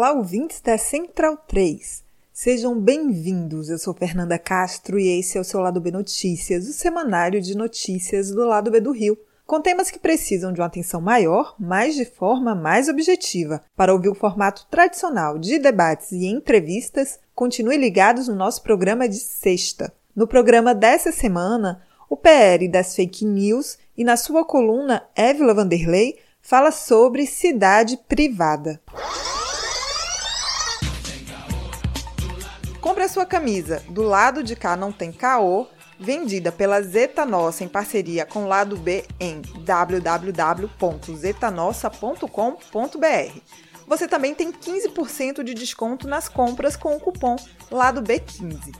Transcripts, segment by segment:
Olá, ouvintes da Central 3. Sejam bem-vindos. Eu sou Fernanda Castro e esse é o seu Lado B Notícias, o semanário de notícias do Lado B do Rio, com temas que precisam de uma atenção maior, mas de forma mais objetiva. Para ouvir o formato tradicional de debates e entrevistas, continue ligados no nosso programa de sexta. No programa dessa semana, o PR das fake news e na sua coluna Évila Vanderlei fala sobre cidade privada. Compre a sua camisa Do Lado de Cá Não Tem Caô, vendida pela Zeta Nossa em parceria com Lado B em www.zetanossa.com.br. Você também tem 15% de desconto nas compras com o cupom Lado B15.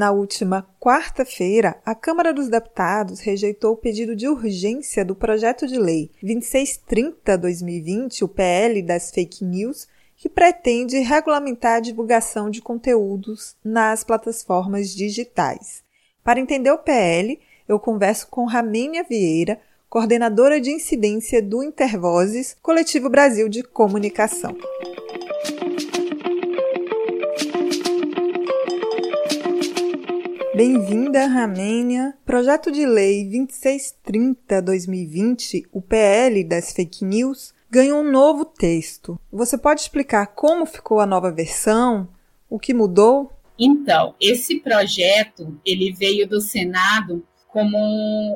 Na última quarta-feira, a Câmara dos Deputados rejeitou o pedido de urgência do projeto de lei 2630-2020, o PL das fake news, que pretende regulamentar a divulgação de conteúdos nas plataformas digitais. Para entender o PL, eu converso com Ramênia Vieira, coordenadora de incidência do Intervozes, Coletivo Brasil de Comunicação. Bem-vinda, Ramênia. Projeto de Lei 2630-2020, o PL das fake news, ganhou um novo texto. Você pode explicar como ficou a nova versão? O que mudou? Então, esse projeto, ele veio do Senado como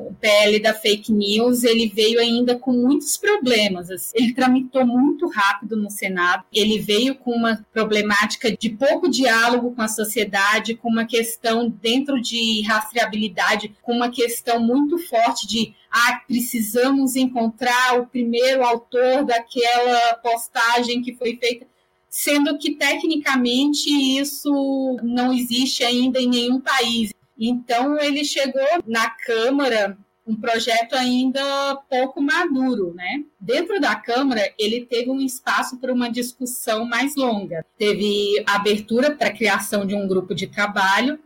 o PL da fake news, ele veio ainda com muitos problemas. Assim. Ele tramitou muito rápido no Senado. Ele veio com uma problemática de pouco diálogo com a sociedade, com uma questão dentro de rastreabilidade, com uma questão muito forte de ah, precisamos encontrar o primeiro autor daquela postagem que foi feita sendo que tecnicamente isso não existe ainda em nenhum país. Então, ele chegou na Câmara um projeto ainda pouco maduro, né? Dentro da Câmara, ele teve um espaço para uma discussão mais longa. Teve abertura para a criação de um grupo de trabalho.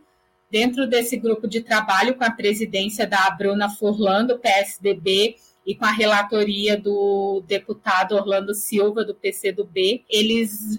Dentro desse grupo de trabalho, com a presidência da Bruna Furlan, do PSDB, e com a relatoria do deputado Orlando Silva, do PCdoB, eles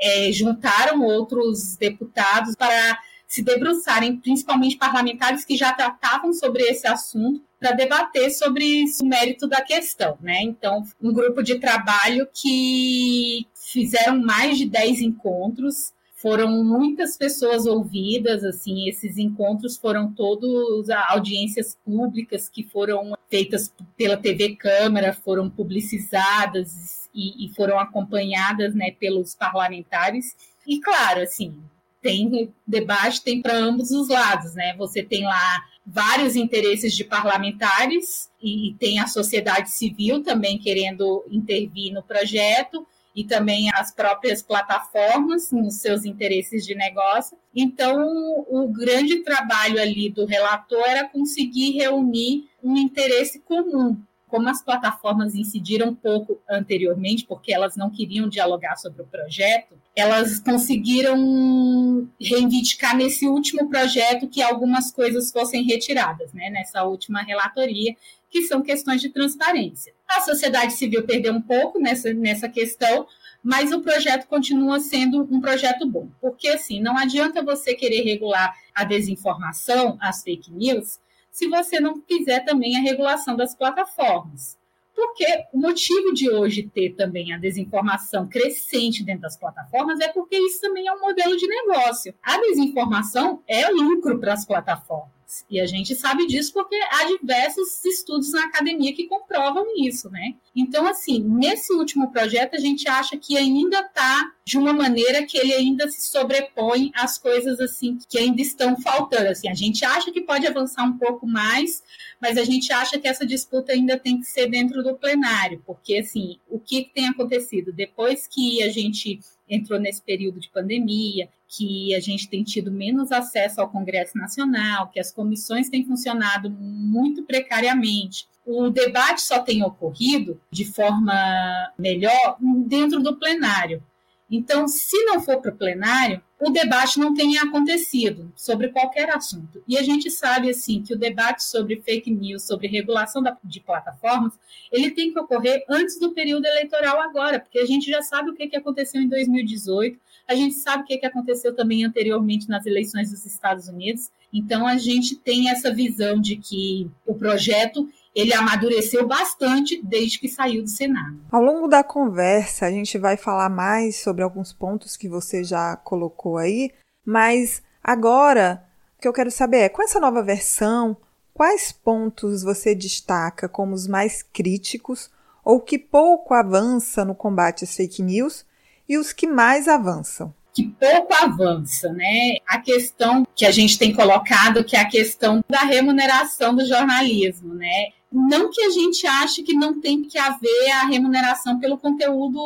é, juntaram outros deputados para se debruçarem, principalmente parlamentares que já tratavam sobre esse assunto, para debater sobre o mérito da questão, né? Então, um grupo de trabalho que fizeram mais de 10 encontros, foram muitas pessoas ouvidas, assim, esses encontros foram todos audiências públicas que foram feitas pela TV Câmara, foram publicizadas e, e foram acompanhadas, né, pelos parlamentares. E claro, assim, tem debate, tem para ambos os lados, né? Você tem lá vários interesses de parlamentares e, tem a sociedade civil também querendo intervir no projeto e também as próprias plataformas nos seus interesses de negócio. Então, o grande trabalho ali do relator era conseguir reunir um interesse comum como as plataformas incidiram pouco anteriormente, porque elas não queriam dialogar sobre o projeto, elas conseguiram reivindicar nesse último projeto que algumas coisas fossem retiradas, né, nessa última relatoria, que são questões de transparência. A sociedade civil perdeu um pouco nessa, nessa questão, mas o projeto continua sendo um projeto bom, porque assim, não adianta você querer regular a desinformação, as fake news, se você não fizer também a regulação das plataformas. Porque o motivo de hoje ter também a desinformação crescente dentro das plataformas é porque isso também é um modelo de negócio. A desinformação é lucro para as plataformas. E a gente sabe disso porque há diversos estudos na academia que comprovam isso, né? Então, assim, nesse último projeto, a gente acha que ainda está de uma maneira que ele ainda se sobrepõe às coisas, assim, que ainda estão faltando. Assim, a gente acha que pode avançar um pouco mais, mas a gente acha que essa disputa ainda tem que ser dentro do plenário, porque, assim, o que tem acontecido? Depois que a gente entrou nesse período de pandemia, que a gente tem tido menos acesso ao Congresso Nacional, que as comissões têm funcionado muito precariamente. O debate só tem ocorrido de forma melhor dentro do plenário. Então, se não for para o plenário, o debate não tenha acontecido sobre qualquer assunto. E a gente sabe assim que o debate sobre fake news, sobre regulação de plataformas, ele tem que ocorrer antes do período eleitoral agora, porque a gente já sabe o que aconteceu em 2018, a gente sabe o que aconteceu também anteriormente nas eleições dos Estados Unidos. Então a gente tem essa visão de que o projeto ele amadureceu bastante desde que saiu do Senado. Ao longo da conversa, a gente vai falar mais sobre alguns pontos que você já colocou aí, mas agora o que eu quero saber é, com essa nova versão, quais pontos você destaca como os mais críticos ou que pouco avança no combate às fake news e os que mais avançam? que pouco avança, né? A questão que a gente tem colocado, que é a questão da remuneração do jornalismo, né? Não que a gente ache que não tem que haver a remuneração pelo conteúdo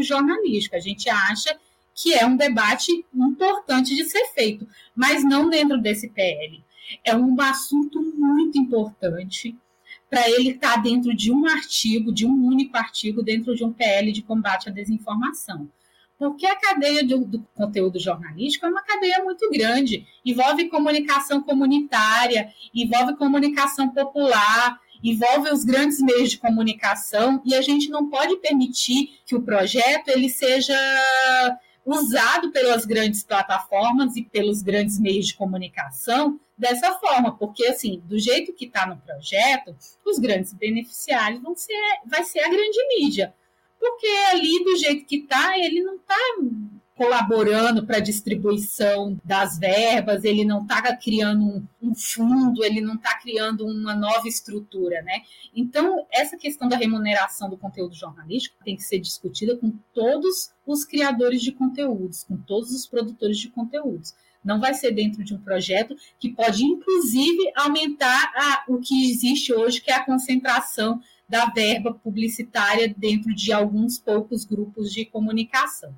jornalístico, a gente acha que é um debate importante de ser feito, mas não dentro desse PL. É um assunto muito importante para ele estar dentro de um artigo, de um único artigo, dentro de um PL de combate à desinformação. Porque a cadeia do, do, conteúdo jornalístico é uma cadeia muito grande, envolve comunicação comunitária, envolve comunicação popular, envolve os grandes meios de comunicação e a gente não pode permitir que o projeto ele seja usado pelas grandes plataformas e pelos grandes meios de comunicação dessa forma, porque assim, do jeito que está no projeto, os grandes beneficiários vão ser, vai ser a grande mídia, porque ali do jeito que está, ele não está colaborando para a distribuição das verbas, ele não está criando um, um, fundo, ele não está criando uma nova estrutura, né? Então, essa questão da remuneração do conteúdo jornalístico tem que ser discutida com todos os criadores de conteúdos, com todos os produtores de conteúdos. Não vai ser dentro de um projeto que pode, inclusive, aumentar a, o que existe hoje, que é a concentração da verba publicitária dentro de alguns poucos grupos de comunicação.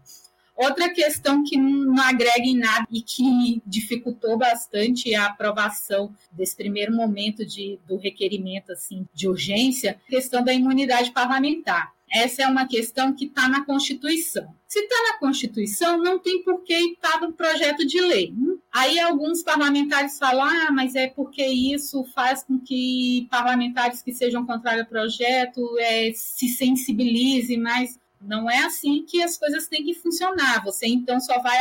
Outra questão que não agrega em nada e que dificultou bastante a aprovação desse primeiro momento de, do requerimento assim, de urgência, a questão da imunidade parlamentar. Essa é uma questão que está na Constituição. Se está na Constituição, não tem por que estar no projeto de lei. Aí alguns parlamentares falam, ah, mas é porque isso faz com que parlamentares que sejam contrários ao projeto é, se sensibilizem mais. Não é assim que as coisas têm que funcionar. Você então só vai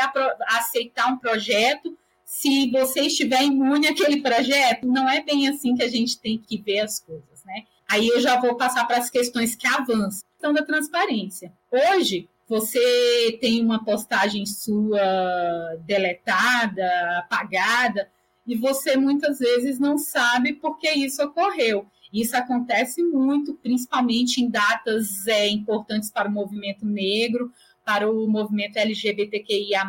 aceitar um projeto se você estiver imune àquele projeto. Não é bem assim que a gente tem que ver as coisas, né? Aí eu já vou passar para as questões que avançam. Questão da transparência. Hoje, você tem uma postagem sua deletada, apagada, e você muitas vezes não sabe por que isso ocorreu. Isso acontece muito, principalmente em datas é, importantes para o movimento negro, para o movimento LGBTQIA,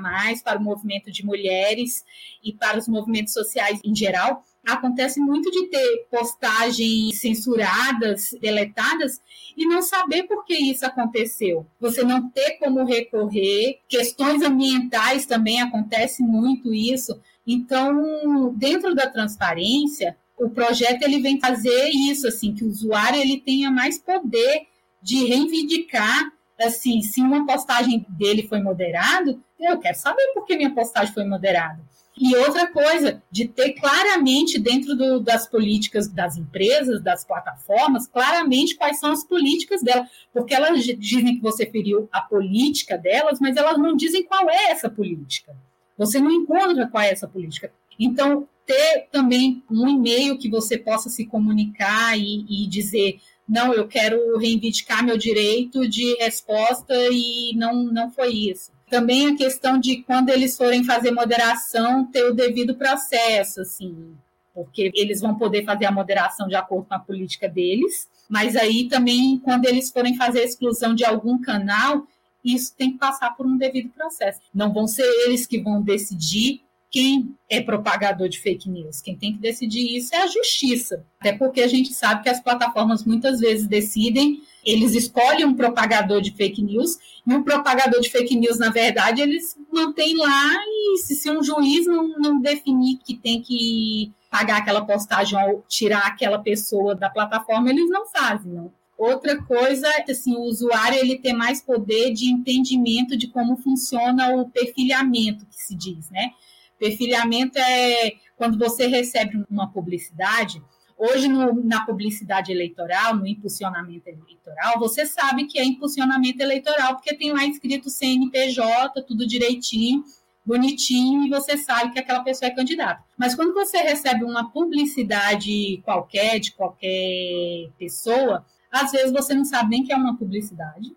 para o movimento de mulheres e para os movimentos sociais em geral. Acontece muito de ter postagens censuradas, deletadas, e não saber por que isso aconteceu. Você não ter como recorrer. Questões ambientais também acontece muito isso. Então, dentro da transparência, o projeto ele vem fazer isso, assim, que o usuário ele tenha mais poder de reivindicar, assim, se uma postagem dele foi moderado, eu quero saber por que minha postagem foi moderada. E outra coisa, de ter claramente dentro do, das políticas das empresas, das plataformas, claramente quais são as políticas delas, porque elas dizem que você feriu a política delas, mas elas não dizem qual é essa política. Você não encontra qual é essa política. Então, ter também um e-mail que você possa se comunicar e, e dizer não, eu quero reivindicar meu direito de resposta e não, não foi isso. Também a questão de quando eles forem fazer moderação, ter o devido processo, assim, porque eles vão poder fazer a moderação de acordo com a política deles, mas aí também, quando eles forem fazer a exclusão de algum canal, isso tem que passar por um devido processo. Não vão ser eles que vão decidir quem é propagador de fake news. Quem tem que decidir isso é a justiça. Até porque a gente sabe que as plataformas muitas vezes decidem, eles escolhem um propagador de fake news, e o propagador de fake news, na verdade, eles mantêm lá, e se, se um juiz não, não definir que tem que pagar aquela postagem ou tirar aquela pessoa da plataforma, eles não fazem, não. Outra coisa, assim, o usuário ele ter mais poder de entendimento de como funciona o perfilhamento que se diz, né? Perfilhamento é quando você recebe uma publicidade. Hoje, no, na publicidade eleitoral, no impulsionamento eleitoral, você sabe que é impulsionamento eleitoral, porque tem lá escrito CNPJ, tudo direitinho, bonitinho, e você sabe que aquela pessoa é candidata. Mas quando você recebe uma publicidade qualquer, de qualquer pessoa, às vezes você não sabe nem que é uma publicidade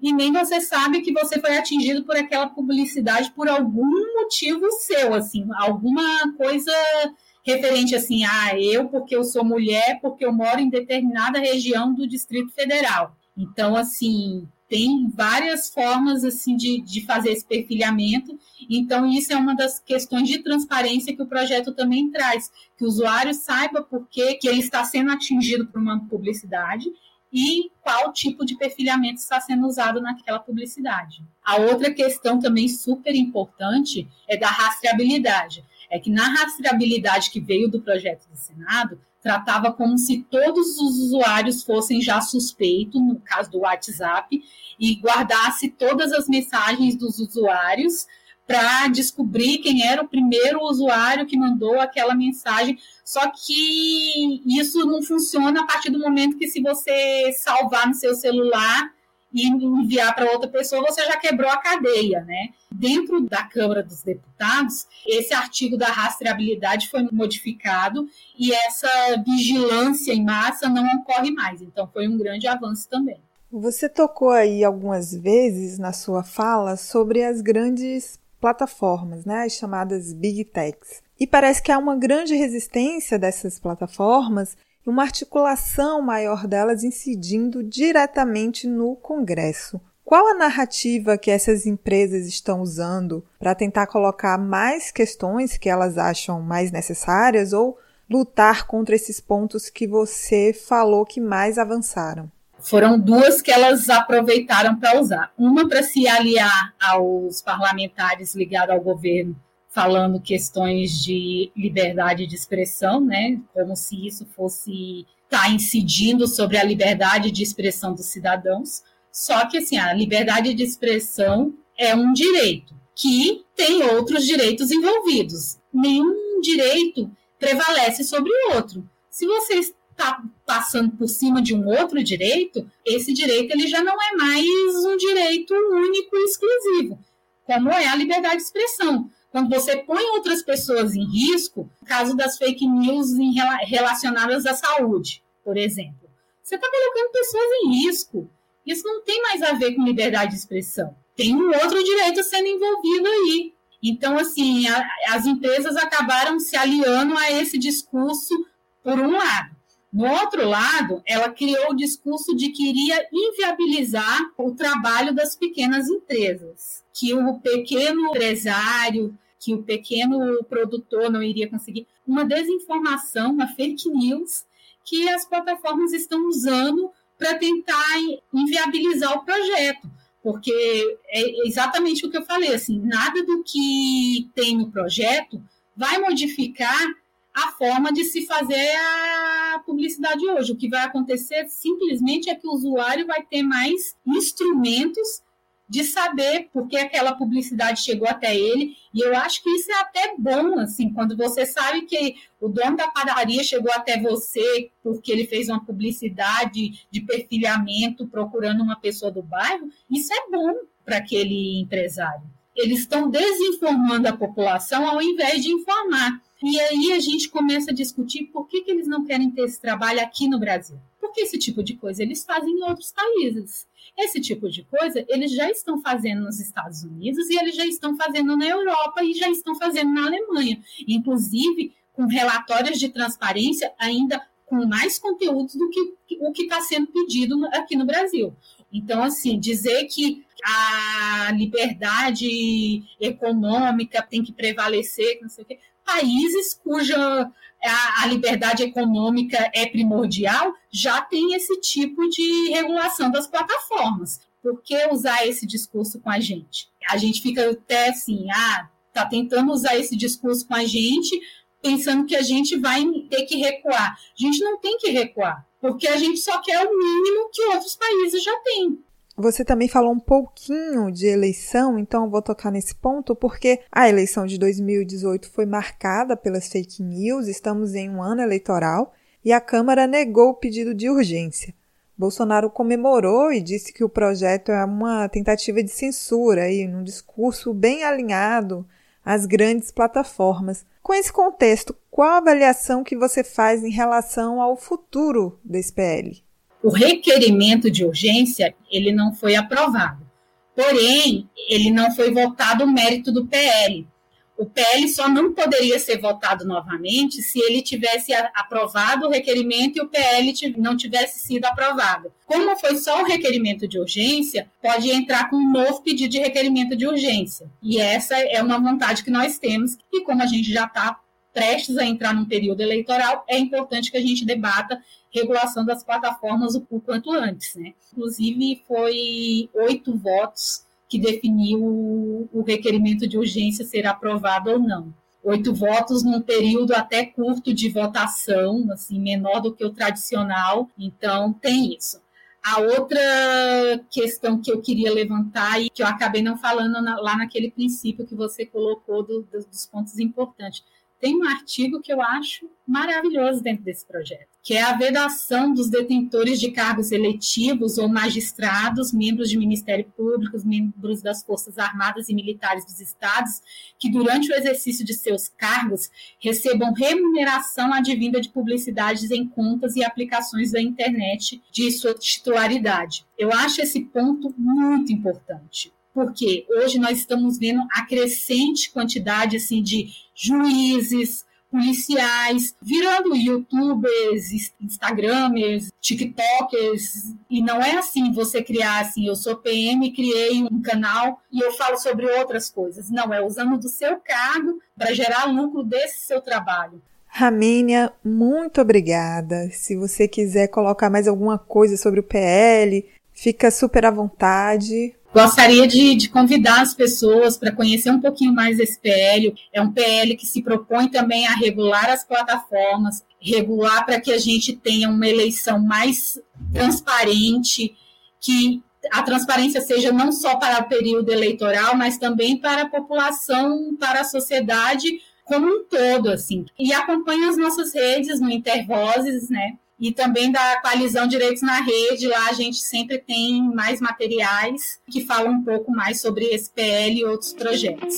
e nem você sabe que você foi atingido por aquela publicidade por algum motivo seu, assim, alguma coisa referente assim, ah, eu porque eu sou mulher, porque eu moro em determinada região do Distrito Federal. Então, assim, tem várias formas assim de, de fazer esse perfilhamento. Então, isso é uma das questões de transparência que o projeto também traz, que o usuário saiba por que, que ele está sendo atingido por uma publicidade e qual tipo de perfilhamento está sendo usado naquela publicidade. A outra questão também super importante é da rastreabilidade. É que na rastreabilidade que veio do projeto do Senado, tratava como se todos os usuários fossem já suspeitos, no caso do WhatsApp, e guardasse todas as mensagens dos usuários para descobrir quem era o primeiro usuário que mandou aquela mensagem. Só que isso não funciona a partir do momento que, se você salvar no seu celular e enviar para outra pessoa, você já quebrou a cadeia, né? Dentro da Câmara dos Deputados, esse artigo da rastreabilidade foi modificado e essa vigilância em massa não ocorre mais. Então, foi um grande avanço também. Você tocou aí algumas vezes na sua fala sobre as grandes plataformas, né, as chamadas Big Techs. E parece que há uma grande resistência dessas plataformas e uma articulação maior delas incidindo diretamente no Congresso. Qual a narrativa que essas empresas estão usando para tentar colocar mais questões que elas acham mais necessárias ou lutar contra esses pontos que você falou que mais avançaram? foram duas que elas aproveitaram para usar. Uma para se aliar aos parlamentares ligados ao governo, falando questões de liberdade de expressão, né? Como se isso fosse estar tá incidindo sobre a liberdade de expressão dos cidadãos. Só que assim, a liberdade de expressão é um direito que tem outros direitos envolvidos. Nenhum direito prevalece sobre o outro. Se você está passando por cima de um outro direito, esse direito ele já não é mais um direito único e exclusivo, como é a liberdade de expressão. Quando você põe outras pessoas em risco, no caso das fake news relacionadas à saúde, por exemplo, você está colocando pessoas em risco. Isso não tem mais a ver com liberdade de expressão. Tem um outro direito sendo envolvido aí. Então, assim, a, as empresas acabaram se aliando a esse discurso por um lado. No outro lado, ela criou o discurso de que iria inviabilizar o trabalho das pequenas empresas, que o pequeno empresário, que o pequeno produtor não iria conseguir. Uma desinformação, uma fake news que as plataformas estão usando para tentar inviabilizar o projeto, porque é exatamente o que eu falei, assim, nada do que tem no projeto vai modificar a forma de se fazer a publicidade hoje. O que vai acontecer simplesmente é que o usuário vai ter mais instrumentos de saber por que aquela publicidade chegou até ele. E eu acho que isso é até bom, assim, quando você sabe que o dono da padaria chegou até você porque ele fez uma publicidade de perfilhamento procurando uma pessoa do bairro, isso é bom para aquele empresário. Eles estão desinformando a população ao invés de informar. E aí a gente começa a discutir por que, que eles não querem ter esse trabalho aqui no Brasil. Porque esse tipo de coisa eles fazem em outros países. Esse tipo de coisa eles já estão fazendo nos Estados Unidos e eles já estão fazendo na Europa e já estão fazendo na Alemanha. Inclusive com relatórios de transparência ainda com mais conteúdos do que o que está sendo pedido aqui no Brasil. Então, assim, dizer que a liberdade econômica tem que prevalecer, não sei o quê, países cuja a, a, liberdade econômica é primordial já tem esse tipo de regulação das plataformas. Por que usar esse discurso com a gente? A gente fica até assim, ah, tá tentando usar esse discurso com a gente, pensando que a gente vai ter que recuar. A gente não tem que recuar, porque a gente só quer o mínimo que outros países já têm. Você também falou um pouquinho de eleição, então eu vou tocar nesse ponto, porque a eleição de 2018 foi marcada pelas fake news, estamos em um ano eleitoral e a Câmara negou o pedido de urgência. Bolsonaro comemorou e disse que o projeto é uma tentativa de censura e num discurso bem alinhado às grandes plataformas. Com esse contexto, qual a avaliação que você faz em relação ao futuro desse PL? O requerimento de urgência, ele não foi aprovado. Porém, ele não foi votado o mérito do PL. O PL só não poderia ser votado novamente se ele tivesse aprovado o requerimento e o PL não tivesse sido aprovado. Como foi só o requerimento de urgência, pode entrar com um novo pedido de requerimento de urgência. E essa é uma vontade que nós temos, e como a gente já está prestes a entrar num período eleitoral, é importante que a gente debata regulação das plataformas o quanto antes, né? Inclusive, foi oito votos que definiu o requerimento de urgência ser aprovado ou não. Oito votos num período até curto de votação, assim, menor do que o tradicional, então tem isso. A outra questão que eu queria levantar e que eu acabei não falando na, lá naquele princípio que você colocou do, do, dos pontos importantes tem um artigo que eu acho maravilhoso dentro desse projeto, que é a vedação dos detentores de cargos eletivos ou magistrados, membros de Ministério Público, membros das Forças Armadas e Militares dos Estados, que durante o exercício de seus cargos recebam remuneração advinda de publicidades em contas e aplicações da internet de sua titularidade. Eu acho esse ponto muito importante porque hoje nós estamos vendo a crescente quantidade assim de juízes, policiais, virando youtubers, instagramers, tiktokers, e não é assim você criar assim, eu sou PM, criei um canal e eu falo sobre outras coisas. Não, é usando do seu cargo para gerar lucro desse seu trabalho. Ramínia, muito obrigada. Se você quiser colocar mais alguma coisa sobre o PL, fica super à vontade. Gostaria de, de, convidar as pessoas para conhecer um pouquinho mais esse PL. É um PL que se propõe também a regular as plataformas, regular para que a gente tenha uma eleição mais transparente, que a transparência seja não só para o período eleitoral, mas também para a população, para a sociedade como um todo, assim. E acompanhe as nossas redes no Intervozes, né? E também da coalizão Direitos na Rede. Lá a gente sempre tem mais materiais que falam um pouco mais sobre esse PL e outros projetos.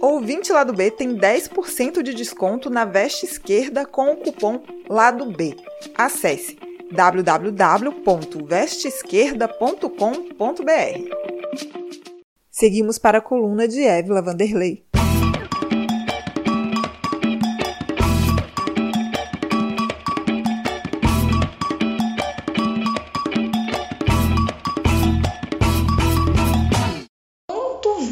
Ouvinte Lado B tem 10% de desconto na veste esquerda com o cupom Lado B. Acesse www.vesteesquerda.com.br. Seguimos para a coluna de Évila Vanderlei.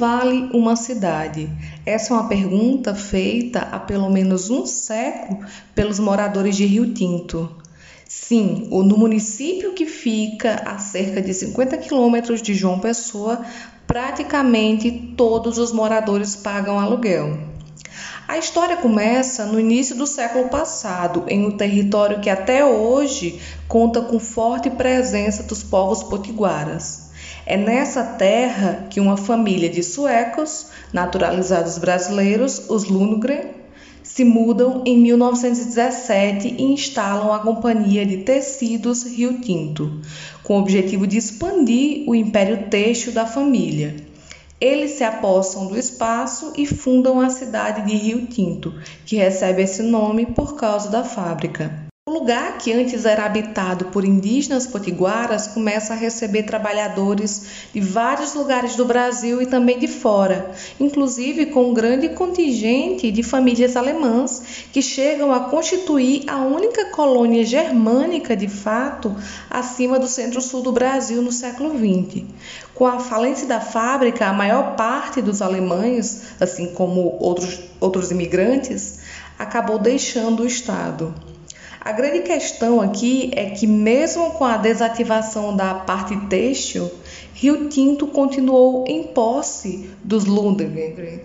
Vale uma cidade? Essa é uma pergunta feita há pelo menos um século pelos moradores de Rio Tinto. Sim, no município que fica a cerca de 50 quilômetros de João Pessoa, praticamente todos os moradores pagam aluguel. A história começa no início do século passado, em um território que até hoje conta com forte presença dos povos potiguaras. É nessa terra que uma família de suecos, naturalizados brasileiros, os Lundgren, se mudam em 1917 e instalam a Companhia de Tecidos Rio Tinto, com o objetivo de expandir o império têxtil da família. Eles se apossam do espaço e fundam a cidade de Rio Tinto, que recebe esse nome por causa da fábrica. O lugar que antes era habitado por indígenas potiguaras começa a receber trabalhadores de vários lugares do Brasil e também de fora, inclusive com um grande contingente de famílias alemãs que chegam a constituir a única colônia germânica de fato acima do centro-sul do Brasil no século XX. Com a falência da fábrica, a maior parte dos alemães, assim como outros, outros imigrantes, acabou deixando o Estado. A grande questão aqui é que, mesmo com a desativação da parte têxtil, Rio Tinto continuou em posse dos Lundgren.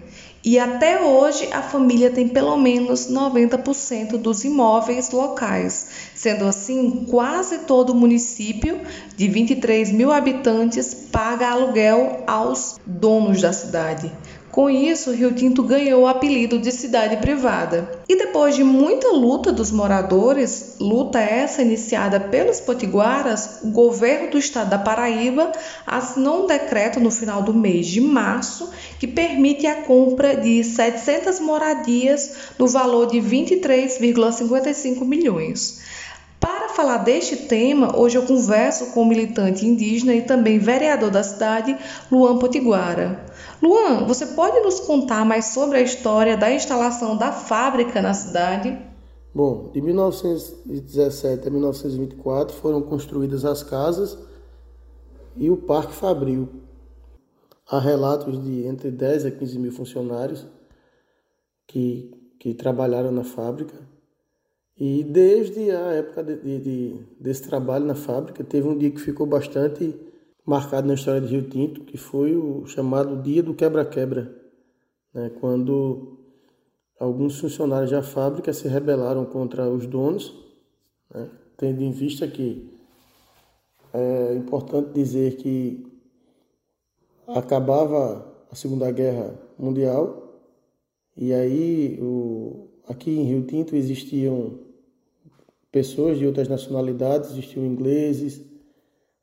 E até hoje a família tem pelo menos 90% dos imóveis locais. Sendo assim, quase todo o município de 23 mil habitantes paga aluguel aos donos da cidade. Com isso, Rio Tinto ganhou o apelido de cidade privada. E depois de muita luta dos moradores, luta essa iniciada pelos potiguaras, o governo do estado da Paraíba assinou um decreto no final do mês de março que permite a compra de 700 moradias no valor de 23,55 milhões. Para falar deste tema, hoje eu converso com o militante indígena e também vereador da cidade, Luan Potiguara. Luan, você pode nos contar mais sobre a história da instalação da fábrica na cidade? Bom, de 1917 a 1924 foram construídas as casas e o Parque Fabril. Há relatos de entre 10 a 15 mil funcionários que, que trabalharam na fábrica. E desde a época de, de, de, desse trabalho na fábrica, teve um dia que ficou bastante marcado na história de Rio Tinto, que foi o chamado Dia do Quebra-Quebra, né, quando alguns funcionários da fábrica se rebelaram contra os donos, né, tendo em vista que é importante dizer que acabava a Segunda Guerra Mundial e aí o, aqui em Rio Tinto existiam pessoas de outras nacionalidades, existiam ingleses,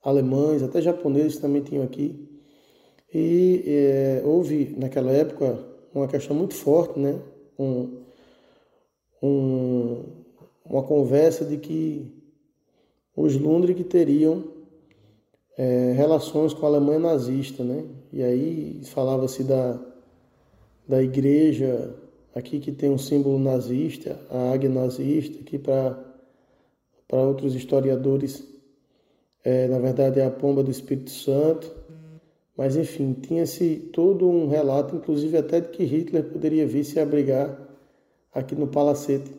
alemães, até japoneses também tinham aqui. E é, houve naquela época uma questão muito forte, né? Um, um, uma conversa de que os Lundrig teriam é, relações com a Alemanha nazista, né? E aí falava-se da, da igreja aqui que tem um símbolo nazista, a águia nazista, que para outros historiadores é, na verdade é a pomba do Espírito Santo. Mas enfim, tinha-se todo um relato, inclusive até de que Hitler poderia vir se abrigar aqui no palacete,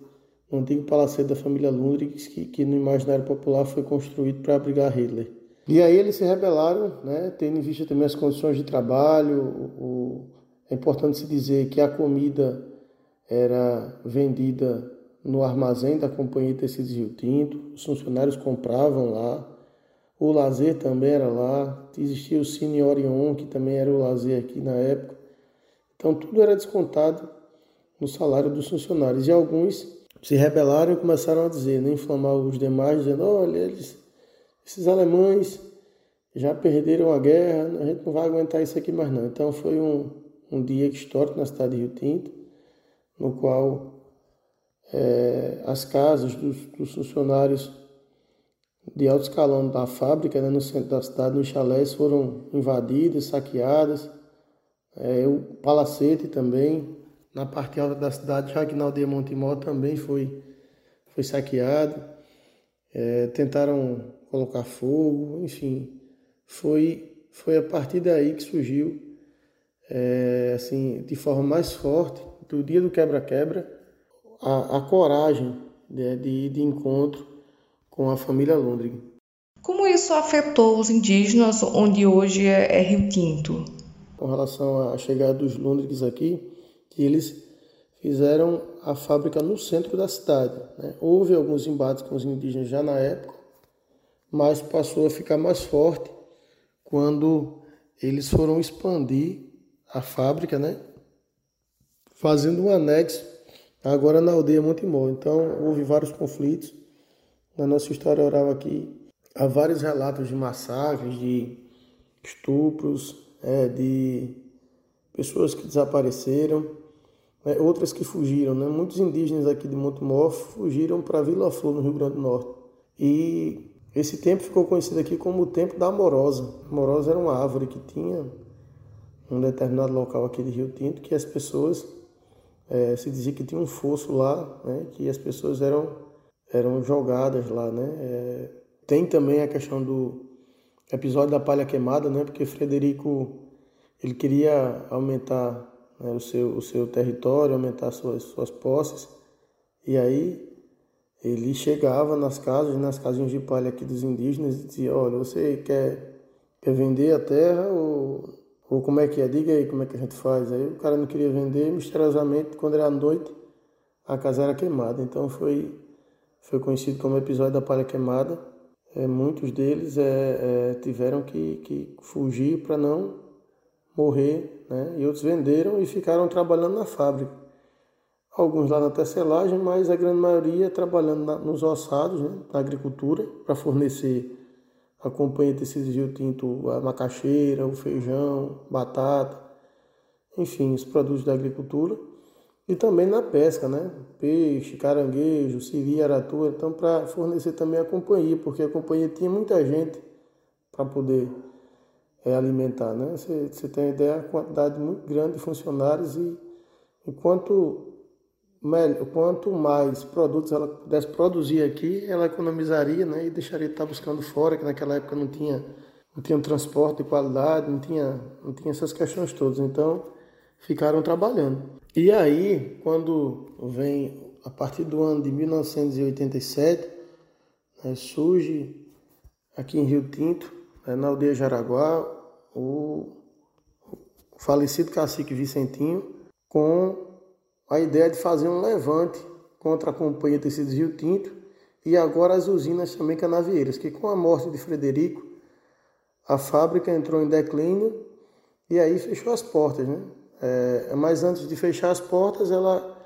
no antigo palacete da família Lundgren, que, que no imaginário popular foi construído para abrigar Hitler. E aí eles se rebelaram, né, tendo em vista também as condições de trabalho. O, é importante se dizer que a comida era vendida no armazém da Companhia Tecidos Rio Tinto, os funcionários compravam lá, o lazer também era lá, existia o Cine Orion, que também era o lazer aqui na época. Então tudo era descontado no salário dos funcionários. E alguns se rebelaram e começaram a dizer, né, inflamar os demais, dizendo, olha, eles, esses alemães já perderam a guerra, a gente não vai aguentar isso aqui mais não. Então foi um, um dia histórico na cidade de Rio Tinto, no qual é, as casas dos, dos funcionários de alto escalão da fábrica, né, no centro da cidade, nos chalés, foram invadidas, saqueadas. É, o palacete também, na parte alta da cidade, na aldeia Montemor também foi, foi saqueado. É, tentaram colocar fogo, enfim, foi, foi a partir daí que surgiu, é, assim, de forma mais forte, do dia do quebra-quebra, a, a coragem né, de ir de encontro com a família Lundgren. Como isso afetou os indígenas onde hoje é, é Rio Tinto? Com relação à chegada dos Lundgrens aqui, que eles fizeram a fábrica no centro da cidade. Né? Houve alguns embates com os indígenas já na época, mas passou a ficar mais forte quando eles foram expandir a fábrica, né? fazendo um anexo agora na aldeia Montemor. Então houve vários conflitos na nossa história oral aqui, há vários relatos de massacres, de estupros, é, de pessoas que desapareceram. né, outras que fugiram. Né? Muitos indígenas aqui de Montemor fugiram para Vila Flor, no Rio Grande do Norte. E esse tempo ficou conhecido aqui como o tempo da Amorosa. Amorosa era uma árvore que tinha um determinado local aqui de Rio Tinto que as pessoas é, se dizia que tinha um fosso lá, né, que as pessoas eram eram jogadas lá, né? É, tem também a questão do episódio da palha queimada, né? Porque Frederico ele queria aumentar né, o, seu, o seu território, aumentar suas, suas posses, e aí ele chegava nas casas, nas casinhas de palha aqui dos indígenas e dizia, olha, você quer, quer vender a terra ou, ou como é que é? Diga aí como é que a gente faz. Aí o cara não queria vender, misteriosamente, quando era noite, a casa era queimada. Então foi, foi conhecido como episódio da palha queimada. É, muitos deles é, é, tiveram que, que fugir para não morrer, né? e outros venderam e ficaram trabalhando na fábrica. Alguns lá na tecelagem, mas a grande maioria trabalhando na, nos ossados, né? na agricultura, para fornecer a companhia tecidos Rio Tinto, a macaxeira, o feijão, batata, enfim, os produtos da agricultura. E também na pesca, né? Peixe, caranguejo, siri, aratu, então para fornecer também a companhia, porque a companhia tinha muita gente para poder é, alimentar. Né? Você, tem uma ideia, a quantidade muito grande de funcionários e, e quanto, melhor, quanto mais produtos ela pudesse produzir aqui, ela economizaria né? e deixaria de estar buscando fora, que naquela época não tinha, não tinha um transporte de qualidade, não tinha, não tinha essas questões todas. Então, ficaram trabalhando. E aí, quando vem, a partir do ano de 1987, né, surge aqui em Rio Tinto é, na aldeia Jaraguá, o falecido cacique Vicentinho, com a ideia de fazer um levante contra a Companhia Tecidos Rio Tinto e agora as usinas também canavieiras, que com a morte de Frederico, a fábrica entrou em declínio e aí fechou as portas, né? É, mas antes de fechar as portas, ela,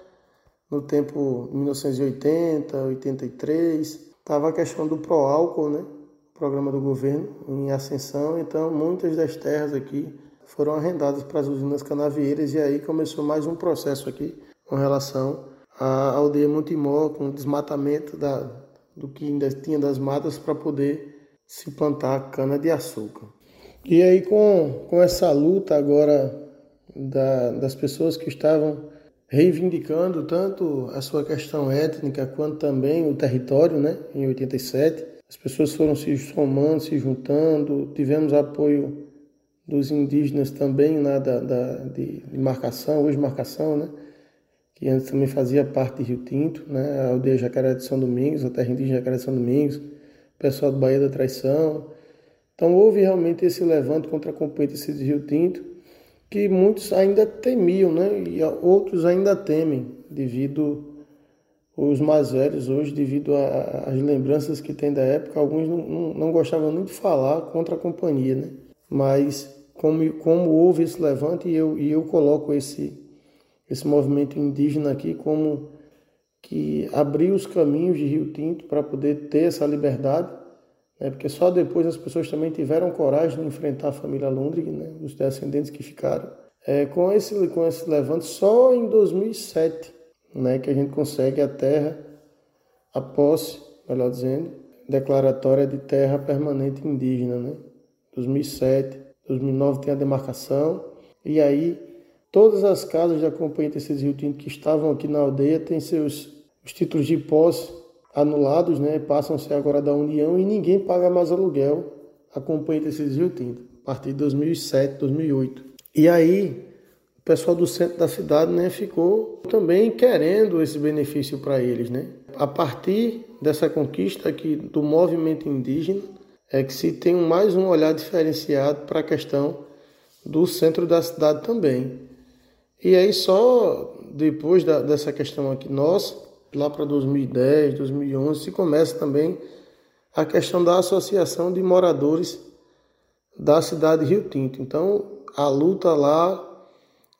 no tempo 1980, 83, estava a questão do pró-álcool, né? programa do governo em ascensão, então muitas das terras aqui foram arrendadas para as usinas canavieiras e aí começou mais um processo aqui com relação à aldeia Montemor, com o desmatamento da, do que ainda tinha das matas para poder se plantar cana-de-açúcar. E aí com, com essa luta agora da, das pessoas que estavam reivindicando tanto a sua questão étnica quanto também o território, né, em 87, as pessoas foram se somando, se juntando, tivemos apoio dos indígenas também lá da, da de, de, marcação, hoje marcação, né? que antes também fazia parte de Rio Tinto, né? a aldeia Jacaré de São Domingos, a terra indígena Jacaré de São Domingos, o pessoal do Bahia da Traição. Então houve realmente esse levante contra a competência de Rio Tinto, que muitos ainda temiam, né? e outros ainda temem, devido os mais velhos hoje, devido às lembranças que tem da época, alguns não, não, não, gostavam nem de falar contra a companhia, né? Mas como, como houve esse levante, e eu, e eu coloco esse, esse movimento indígena aqui como que abriu os caminhos de Rio Tinto para poder ter essa liberdade, né? porque só depois as pessoas também tiveram coragem de enfrentar a família Lundgren, né? os descendentes que ficaram. É, com, esse, com esse levante, só em 2007 né, que a gente consegue a terra, a posse, melhor dizendo, declaratória de terra permanente indígena, né? 2007, 2009 tem a demarcação e aí todas as casas da Companhia Tecidos Rio Tinto que estavam aqui na aldeia têm seus os títulos de posse anulados, né? Passam a ser agora da União e ninguém paga mais aluguel a Companhia Tecidos Rio Tinto a partir de 2007, 2008. E aí o pessoal do centro da cidade né, ficou também querendo esse benefício para eles. Né? A partir dessa conquista aqui do movimento indígena, é que se tem mais um olhar diferenciado para a questão do centro da cidade também. E aí só depois da, dessa questão aqui nossa, lá para 2010, 2011, se começa também a questão da associação de moradores da cidade de Rio Tinto. Então a luta lá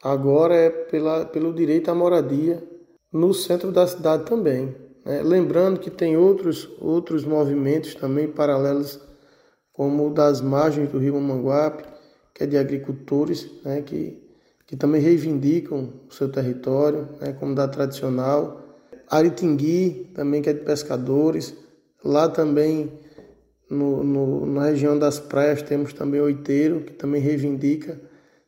agora é pela, pelo direito à moradia no centro da cidade também. Né? Lembrando que tem outros, outros movimentos também paralelos, como o das margens do rio Manguape, que é de agricultores, né? que, que também reivindicam o seu território, né, comunidade tradicional. Aritingui, também que é de pescadores. Lá também, no, no, na região das praias, temos também Oiteiro, que também reivindica,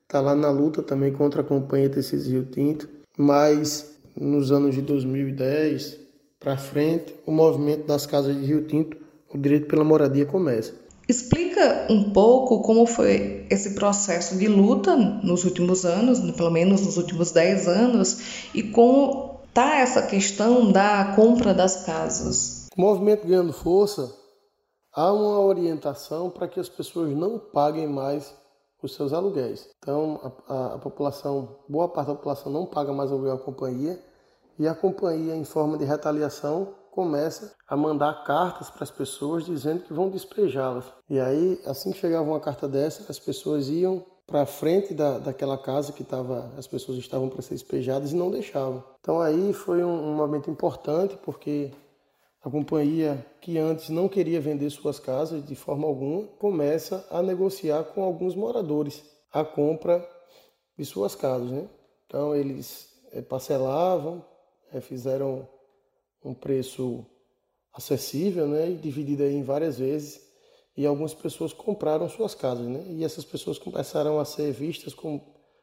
está lá na luta também contra a Companhia Tecidos Rio Tinto. Mas nos anos de 2010 para frente, o movimento das casas de Rio Tinto, o direito pela moradia começa. Explica um pouco como foi esse processo de luta nos últimos anos, pelo menos nos últimos 10 anos, e como está essa questão da compra das casas. O movimento ganhando força, há uma orientação para que as pessoas não paguem mais os seus aluguéis. Então, a, a, a população, boa parte da população não paga mais aluguel à companhia, e a companhia, em forma de retaliação, começa a mandar cartas para as pessoas dizendo que vão despejá-las. E aí, assim que chegava uma carta dessa, as pessoas iam para frente da, daquela casa que tava, as pessoas estavam para ser despejadas e não deixavam. Então aí foi um, um momento importante porque a companhia que antes não queria vender suas casas de forma alguma começa a negociar com alguns moradores a compra de suas casas, né? Então eles é, parcelavam, é, fizeram um preço acessível, né, e dividido em várias vezes, e algumas pessoas compraram suas casas, né, e essas pessoas começaram a ser vistas como,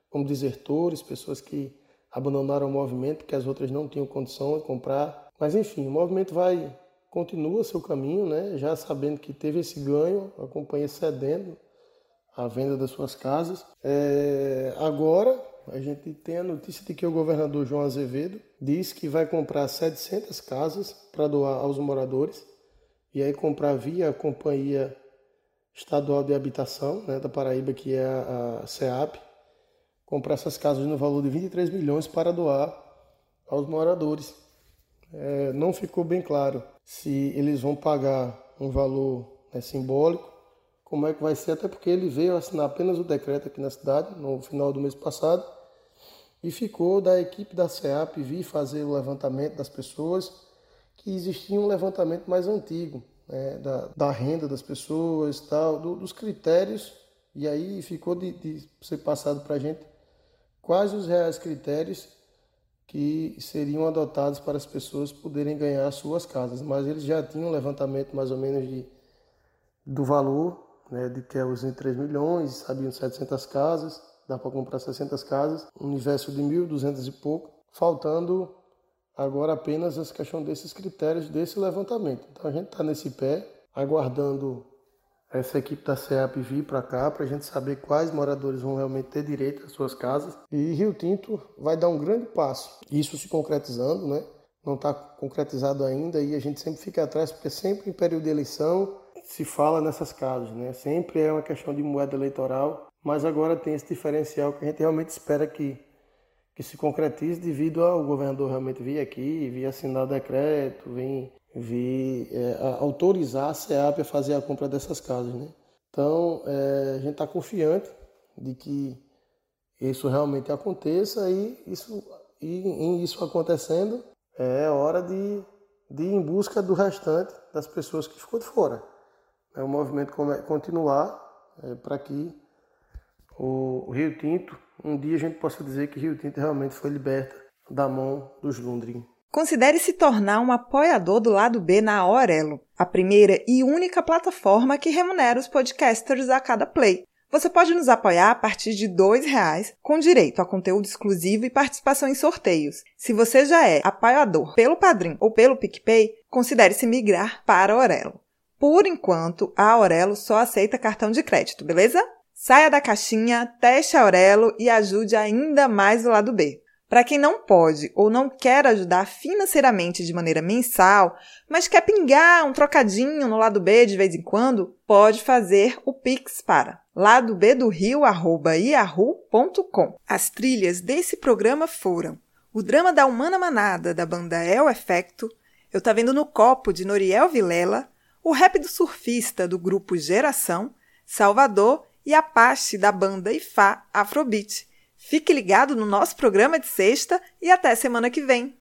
como desertores, pessoas que abandonaram o movimento porque as outras não tinham condição de comprar. Mas enfim, o movimento vai continua seu caminho, né, já sabendo que teve esse ganho, a companhia cedendo a venda das suas casas. É, agora a gente tem a notícia de que o governador João Azevedo diz que vai comprar 700 casas para doar aos moradores e aí comprar via a Companhia Estadual de Habitação né, da Paraíba, que é a, CEAP, comprar essas casas no valor de 23 milhões para doar aos moradores. É, não ficou bem claro se eles vão pagar um valor né, simbólico como é que vai ser, até porque ele veio assinar apenas o decreto aqui na cidade, no final do mês passado, e ficou da equipe da CEAP vir fazer o levantamento das pessoas, que existia um levantamento mais antigo, né, da, da, renda das pessoas, tal, do, dos critérios, e aí ficou de, de ser passado para a gente quais os reais critérios que seriam adotados para as pessoas poderem ganhar suas casas. Mas eles já tinham um levantamento mais ou menos de, do valor né, de que é os 3 milhões, sabiam 700 casas, dá para comprar 600 casas, um universo de 1.200 e pouco, faltando agora apenas essa questão desses critérios desse levantamento. Então a gente está nesse pé, aguardando essa equipe da CEAP vir para cá para a gente saber quais moradores vão realmente ter direito às suas casas. E Rio Tinto vai dar um grande passo. Isso se concretizando, né? Não está concretizado ainda e a gente sempre fica atrás, porque sempre em período de eleição se fala nessas casas, né? Sempre é uma questão de moeda eleitoral, mas agora tem esse diferencial que a gente realmente espera que, que se concretize devido ao governador realmente vir aqui, vir assinar decreto, vir, vir é, autorizar a SEAP a fazer a compra dessas casas, né? Então, é, a gente está confiante de que isso realmente aconteça e isso, e, em isso acontecendo, é hora de, de ir em busca do restante das pessoas que ficou de fora é, o movimento continuar é, para que o, Rio Tinto, um dia a gente possa dizer que Rio Tinto realmente foi liberta da mão dos Lundgren. Considere se tornar um apoiador do lado B na Aurelo, a primeira e única plataforma que remunera os podcasters a cada play. Você pode nos apoiar a partir de R$ reais, com direito a conteúdo exclusivo e participação em sorteios. Se você já é apoiador pelo Padrim ou pelo PicPay, considere se migrar para a Aurelo. Por enquanto, a Aurelo só aceita cartão de crédito, beleza? Saia da caixinha, teste Aurelo e ajude ainda mais o lado B. Para quem não pode ou não quer ajudar financeiramente de maneira mensal, mas quer pingar um trocadinho no lado B de vez em quando, pode fazer o Pix para ladobdorio@yahoo.com. As trilhas desse programa foram o drama da Humana Manada da banda El Efecto, Eu Tá Vendo no Copo de Noriel Vilela, o rap do surfista do grupo Geração, Salvador e Apache da banda Ifá Afrobeat. Fique ligado no nosso programa de sexta e até semana que vem.